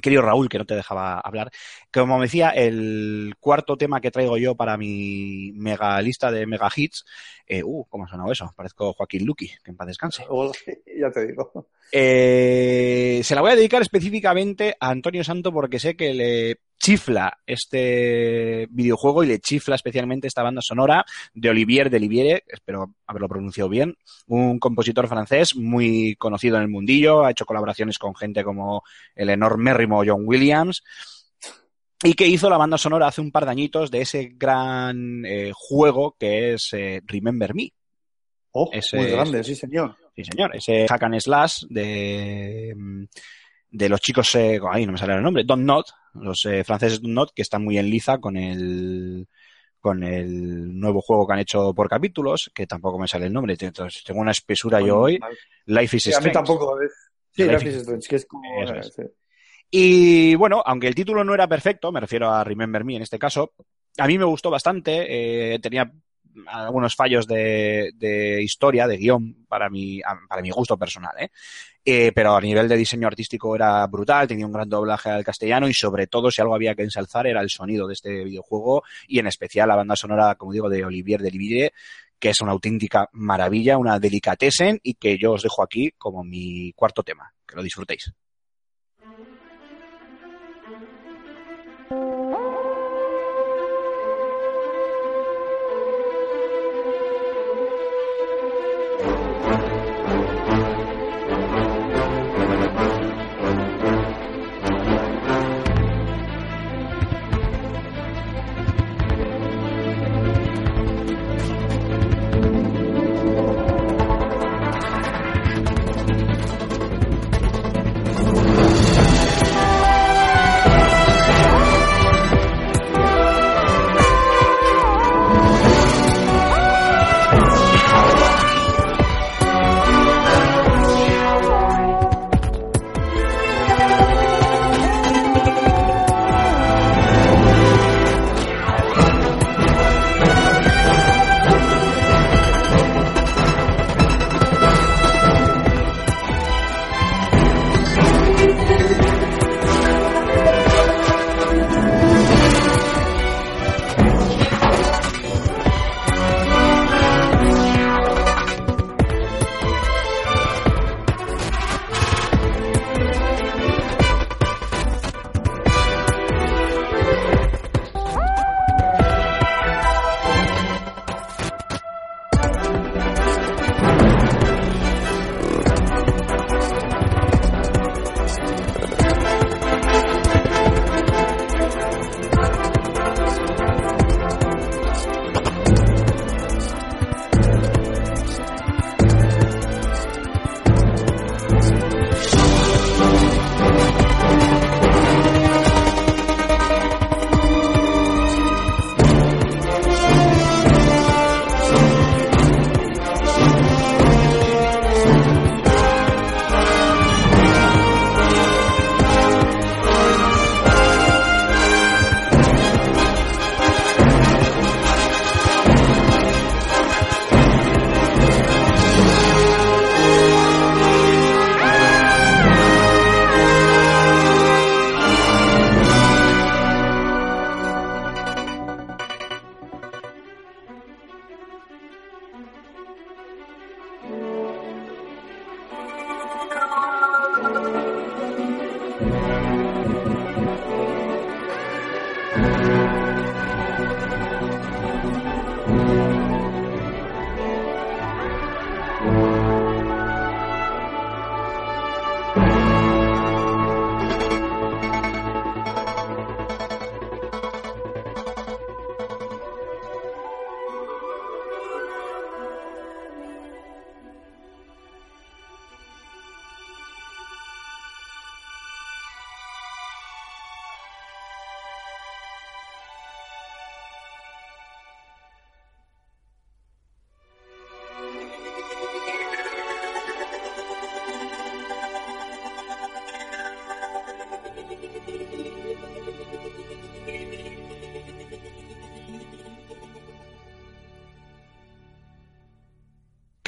querido Raúl, que no te dejaba hablar, como decía, el cuarto tema que traigo yo para mi mega lista de mega hits, eh, uh, ¿cómo ha sonado eso? Parezco Joaquín Luqui, que en paz descanse. Ya te digo. Eh, se la voy a dedicar específicamente a Antonio Santo porque sé que le chifla este videojuego y le chifla especialmente esta banda sonora de Olivier Deliviere, espero haberlo pronunciado bien, un compositor francés muy conocido en el mundillo, ha hecho colaboraciones con gente como el enormérrimo John Williams y que hizo la banda sonora hace un par de añitos de ese gran eh, juego que es eh, Remember Me. Oh, Ese muy grande, sí, señor. Sí, señor. Ese hack and slash de, mm, de los chicos, eh, ahí no me sale el nombre, Don't Not, los eh, franceses Don't Not, que están muy en liza con el con el nuevo juego que han hecho por capítulos, que tampoco me sale el nombre. Entonces, tengo una espesura yo hoy. Life is Sí, a mí Strange. tampoco. Sí, Life Life is- is Strange, que es como... Eso es. sí. Y bueno, aunque el título no era perfecto, me refiero a Remember Me en este caso, a mí me gustó bastante. eh, tenía algunos fallos de, historia, de guion, para mi, para mi gusto personal, ¿eh? Eh, pero a nivel de diseño artístico era brutal, tenía un gran doblaje al castellano y sobre todo si algo había que ensalzar era el sonido de este videojuego y en especial la banda sonora, como digo, de Olivier Deliviere, que es una auténtica maravilla, una delicatessen y que yo os dejo aquí como mi cuarto tema. Que lo disfrutéis.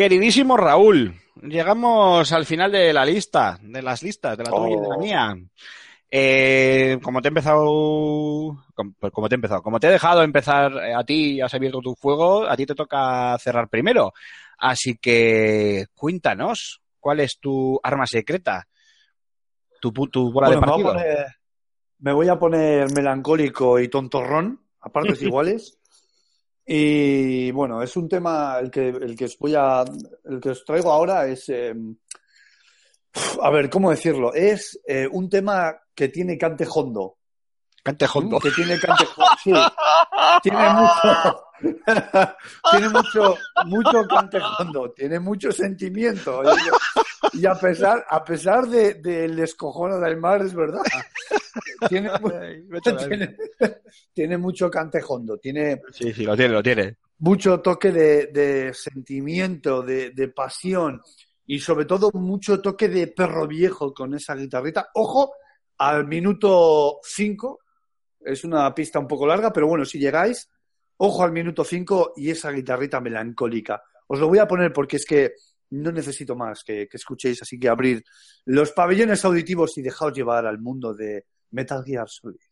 Queridísimo Raúl, llegamos al final de la lista, de las listas, de la tuya y de la Oh. mía. Eh, como te he empezado, pues como te he empezado, como te he dejado empezar eh, a ti y has abierto tu fuego, a ti te toca cerrar primero. Así que cuéntanos, ¿cuál es tu arma secreta? Tu, bola Bueno, de me, voy a poner, me voy a poner melancólico y tontorrón a partes iguales. Y bueno, es un tema el que, el que os voy a, el que os traigo ahora es, eh, a ver, ¿cómo decirlo? Es eh, un tema que tiene cante hondo. Cante hondo. Que tiene cante sí. Tiene mucho, tiene mucho, mucho cante hondo, tiene mucho sentimiento. Y, a pesar, a pesar de- del descojono del mar, es verdad. Tiene, tiene, tiene mucho cante hondo, tiene Sí, sí, lo tiene, lo tiene. mucho toque de, de sentimiento, de, de pasión y sobre todo mucho toque de perro viejo con esa guitarrita. Ojo, al minuto 5, es una pista un poco larga, pero bueno, si llegáis, ojo al minuto 5 y esa guitarrita melancólica. Os lo voy a poner porque es que no necesito más que, que escuchéis, así que abrir los pabellones auditivos y dejaos llevar al mundo de Metal Gear Solid.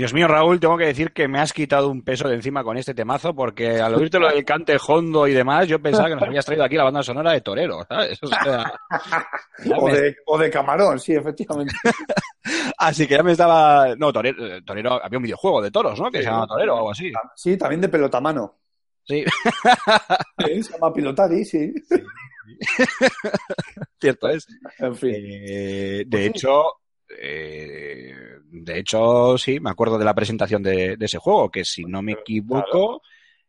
Dios mío, Raúl, tengo que decir que me has quitado un peso de encima con este temazo, porque al oírte lo del cante hondo y demás, yo pensaba que nos habías traído aquí la banda sonora de Torero, ¿sabes? O sea, O de, o de camarón, sí, efectivamente. así que ya me estaba... No, Torero, Torero, había un videojuego de toros, ¿no? Que Sí. se llama Torero o algo así. Sí, también de pelotamano. Sí, Sí, se llama Pilotari, sí. cierto es. En fin. Eh, Pues de sí. hecho, eh, de hecho, sí, me acuerdo de la presentación de, de ese juego, que si no me equivoco,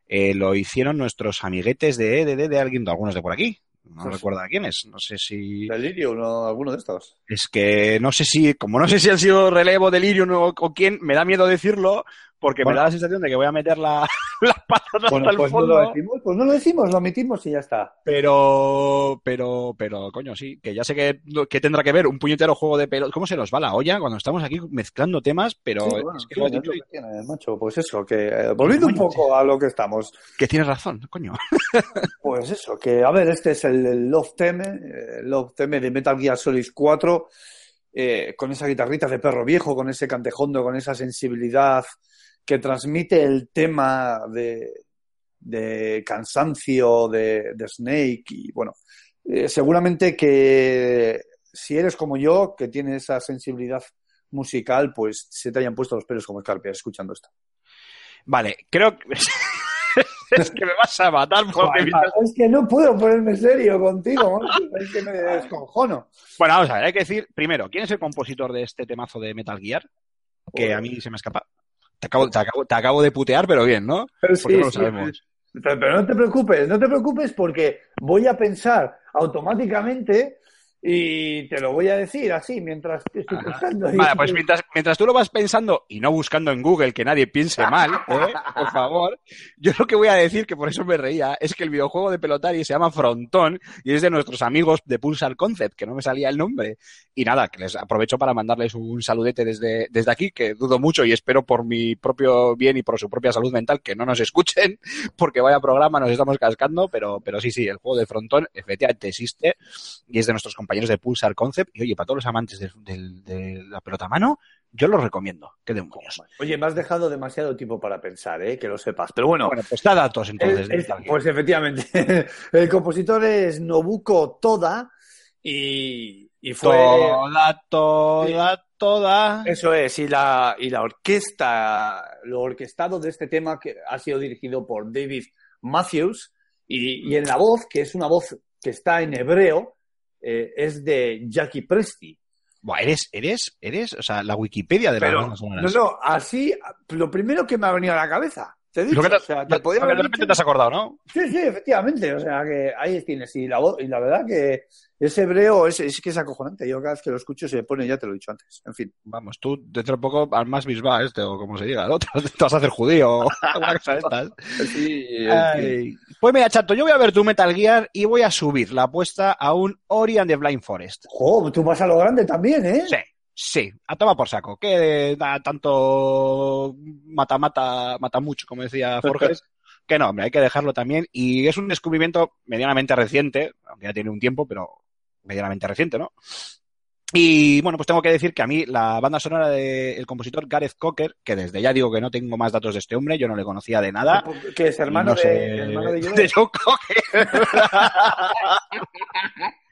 eh, lo hicieron nuestros amiguetes de EDD de alguien, de algunos de por aquí. No sí. recuerdo a quiénes. No sé si. Delirio, no, alguno de estos. Es que no sé si, como no sé si han sido relevo, delirio o, o quién, me da miedo decirlo, porque Bueno. me da la sensación de que voy a meter la, las patas Bueno, hasta el pues no fondo. lo decimos, pues no lo decimos, lo omitimos y ya está. Pero, pero, pero, coño, sí, que ya sé que, que tendrá que ver un puñetero juego de pelota. ¿Cómo se nos va la olla cuando estamos aquí mezclando temas? Pero Sí, bueno, es que sí, lo has es dicho lo y- que tiene, macho. Pues eso, que eh, volviendo un poco a lo que estamos, que tienes razón, coño. pues eso, que a ver, este es el, el Love Theme, eh, el Love Theme de Metal Gear Solid 4, eh, con esa guitarrita de perro viejo, con ese cantejondo, con esa sensibilidad que transmite el tema de, de cansancio de, de Snake y bueno, eh, seguramente que si eres como yo, que tiene esa sensibilidad musical, pues se te hayan puesto los pelos como escarpias escuchando esto. Vale, creo que... es que me vas a matar mientras- Es que no puedo ponerme serio contigo, es que me descojono. Bueno, vamos a ver, hay que decir, primero, ¿quién es el compositor de este temazo de Metal Gear? Que a mí se me escapa. Te acabo, te acabo, te acabo de putear, pero bien, ¿no? Pero Porque no lo sabemos. Pero, pero no te preocupes, no te preocupes porque voy a pensar automáticamente y te lo voy a decir así mientras te estoy pensando. Vale, pues mientras, mientras tú lo vas pensando y no buscando en Google que nadie piense mal, ¿eh? por favor, yo lo que voy a decir, que por eso me reía, es que el videojuego de Pelotari se llama Frontón y es de nuestros amigos de Pulsar Concept, que no me salía el nombre. Y nada, que les aprovecho para mandarles un saludete desde, desde aquí, que dudo mucho y espero por mi propio bien y por su propia salud mental que no nos escuchen, porque vaya programa nos estamos cascando, pero, pero sí, sí, el juego de Frontón efectivamente existe y es de nuestros compañeros de Pulsar Concept. Y oye, para todos los amantes de, la pelota a mano, yo lo recomiendo. Qué demonios. Oye, me has dejado demasiado tiempo para pensar, ¿eh? que lo sepas. Pero bueno, Bueno, pues da datos entonces. el- de el- pues efectivamente, el compositor es Nobuko Toda y, y fue... Toda, toda, toda. Eso es, y la, y la orquesta, lo orquestado de este tema que ha sido dirigido por David Matthews y, y en la voz, que es una voz que está en hebreo, eh, es de Jackie Presti. Buah, eres, eres, eres, o sea, la Wikipedia de las Pero, bandas no, no, así, lo primero que me ha venido a la cabeza. Te he dicho, te- o sea, te podía haber dicho- has acordado, ¿no? Sí, sí, efectivamente. O sea, que ahí tienes. Y la, y la verdad que ese hebreo es, es que es acojonante. Yo cada vez que lo escucho se me pone, ya te lo he dicho antes. En fin. Vamos, tú dentro de poco al más bisba este, o como se diga, ¿no? Te, te vas a hacer judío o alguna cosa de estas. Sí, Ay. Pues mira, chato, yo voy a ver tu Metal Gear y voy a subir la apuesta a un Ori and the Blind Forest. Jo, tú vas a lo grande también, ¿eh? Sí, sí, a tomar por saco. Que da tanto mata, mata, mata mucho, como decía Forges. que no, hombre, hay que dejarlo también. Y es un descubrimiento medianamente reciente, aunque ya tiene un tiempo, pero medianamente reciente, ¿no? Y bueno, pues tengo que decir que a mí la banda sonora del compositor Gareth Cocker, que desde ya digo que no tengo más datos de este hombre, yo no le conocía de nada. Que es hermano, no de, sé- hermano de Joe. de Joe Cocker.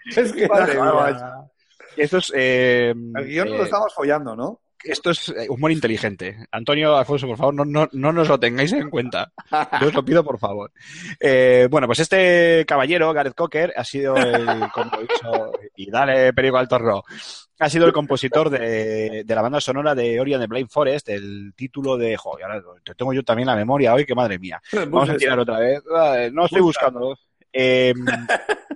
Es que mía. mía. Esto es, eh, El guion eh, lo estamos follando, ¿no? Esto es eh, humor inteligente. Antonio, Alfonso, por favor, no, no, no nos lo tengáis en cuenta. Yo os lo pido, por favor. Eh, bueno, pues este caballero, Gareth Cocker, ha sido el, como he dicho, y dale perico al torno, ha sido el compositor de, de la banda sonora de Ori and the Blind Forest, el título de, joder, ahora te tengo yo también la memoria hoy, que madre mía. Vamos a tirar otra vez. No estoy Busca. buscando. Eh,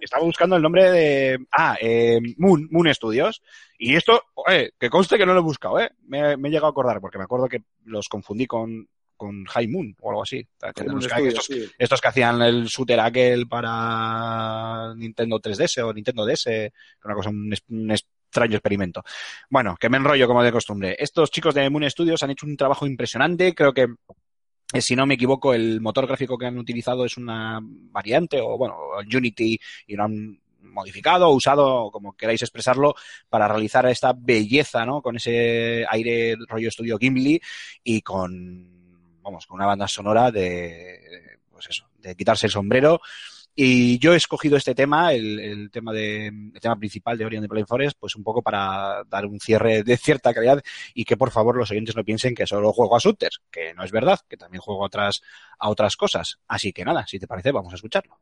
estaba buscando el nombre de. Ah, eh, Moon, Moon Studios. Y esto, eh, que conste que no lo he buscado, ¿eh? Me, me he llegado a acordar, porque me acuerdo que los confundí con, con High Moon o algo así. Que estos, sí. estos que hacían el shooter aquel para Nintendo 3DS o Nintendo DS, una cosa, un, un extraño experimento. Bueno, que me enrollo como de costumbre. Estos chicos de Moon Studios han hecho un trabajo impresionante, creo que si no me equivoco, el motor gráfico que han utilizado es una variante, o bueno, Unity, y lo han modificado usado, como queráis expresarlo, para realizar esta belleza, ¿no? Con ese aire rollo estudio Gimli y con, vamos, con una banda sonora de, pues eso, de quitarse el sombrero. Y yo he escogido este tema, el, el tema de, el tema principal de Orient de Plain Forest, pues un poco para dar un cierre de cierta calidad y que por favor los oyentes no piensen que solo juego a shooters, que no es verdad, que también juego a otras, a otras cosas. Así que nada, si te parece, vamos a escucharlo.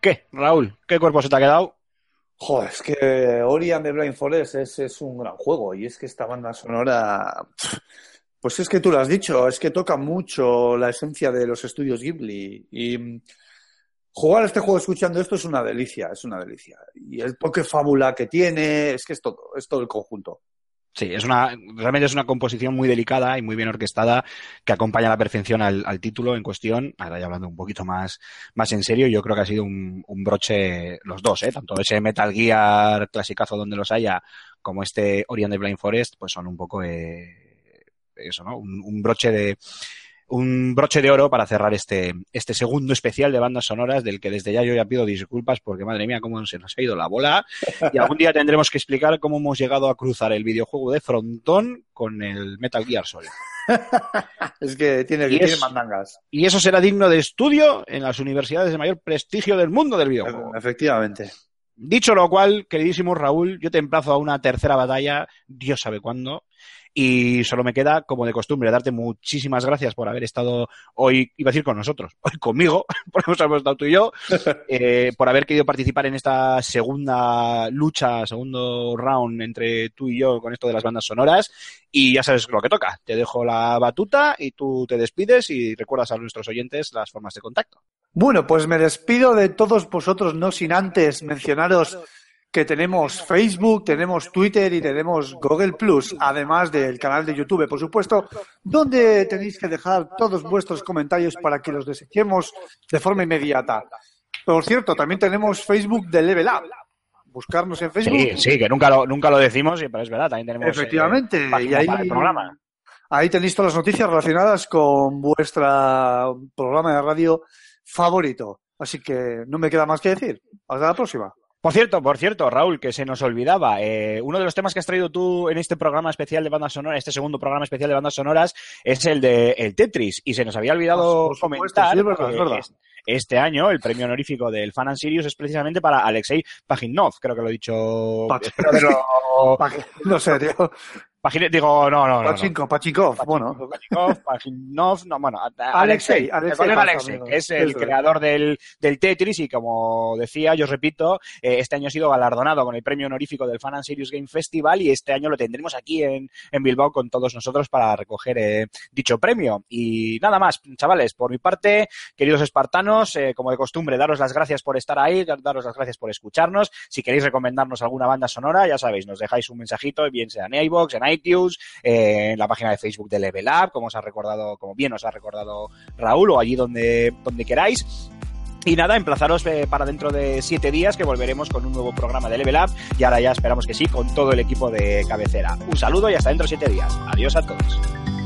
¿Qué, Raúl? ¿Qué cuerpo se te ha quedado? Joder, es que Ori and the Blind Forest es, es un gran juego y es que esta banda sonora, pues es que tú lo has dicho, es que toca mucho la esencia de los estudios Ghibli y mm, jugar este juego escuchando esto es una delicia, es una delicia. Y el toque fábula que tiene, es que es todo, es todo el conjunto. Sí, es una, realmente es una composición muy delicada y muy bien orquestada que acompaña a la perfección al, al título en cuestión. Ahora ya hablando un poquito más, más en serio, yo creo que ha sido un, un broche, los dos, ¿eh? tanto ese Metal Gear clasicazo donde los haya, como este Ori and the Blind Forest, pues son un poco eh, eso, ¿no? Un, un broche de un broche de oro para cerrar este, este segundo especial de bandas sonoras del que desde ya yo ya pido disculpas porque madre mía cómo se nos ha ido la bola y algún día tendremos que explicar cómo hemos llegado a cruzar el videojuego de frontón con el Metal Gear Solid. Es que tiene, Y tiene es- mandangas. Y eso será digno de estudio en las universidades de mayor prestigio del mundo del videojuego. Efectivamente. Dicho lo cual, queridísimo Raúl, yo te emplazo a una tercera batalla, Dios sabe cuándo, y solo me queda, como de costumbre, darte muchísimas gracias por haber estado hoy, iba a decir con nosotros, hoy conmigo, porque hemos estado tú y yo, eh, por haber querido participar en esta segunda lucha, segundo round entre tú y yo con esto de las bandas sonoras, y ya sabes lo que toca. Te dejo la batuta y tú te despides y recuerdas a nuestros oyentes las formas de contacto. Bueno, pues me despido de todos vosotros, no sin antes mencionaros que tenemos Facebook, tenemos Twitter y tenemos Google Plus, además del canal de YouTube, por supuesto, donde tenéis que dejar todos vuestros comentarios para que los desechemos de forma inmediata. Por cierto, también tenemos Facebook de Level Up. Buscarnos en Facebook. Sí, sí, que nunca lo, nunca lo decimos, pero es verdad, también tenemos... eh, Efectivamente, página y ahí, para el programa. ahí tenéis todas las noticias relacionadas con vuestro programa de radio favorito. Así que no me queda más que decir. Hasta la próxima. Por cierto, por cierto, Raúl, que se nos olvidaba, eh, uno de los temas que has traído tú en este programa especial de bandas sonoras, este segundo programa especial de bandas sonoras, es el de el Tetris. Y se nos había olvidado supuesto, comentar sí, es verdad, que es verdad. es- este año el premio honorífico del Fan and Sirius es precisamente para Alexei Pajinov, creo que lo he dicho. Pach- espero No sé, tío. Digo, no, no, no. no. Pachinko, Pachinkov. Bueno, Pajinov, Pajinov, no, bueno, Alexei, Alexei, Alexei que es el Eso creador del, del Tetris y como decía, yo os repito, eh, este año ha sido galardonado con el premio honorífico del Fan and Serious Game Festival y este año lo tendremos aquí en, en Bilbao con todos nosotros para recoger eh, dicho premio. Y nada más, chavales, por mi parte, queridos espartanos, eh, como de costumbre, daros las gracias por estar ahí, dar- daros las gracias por escucharnos. Si queréis recomendarnos alguna banda sonora, ya sabéis, nos dejáis un mensajito, bien sea en iVoox, en iTunes, eh, en la página de Facebook de Level Up, como os ha recordado, como bien os ha recordado Raúl, o allí donde, donde queráis. Y nada, emplazaros eh, para dentro de siete días que volveremos con un nuevo programa de Level Up y ahora ya esperamos que sí, con todo el equipo de cabecera. Un saludo y hasta dentro de siete días. Adiós a todos.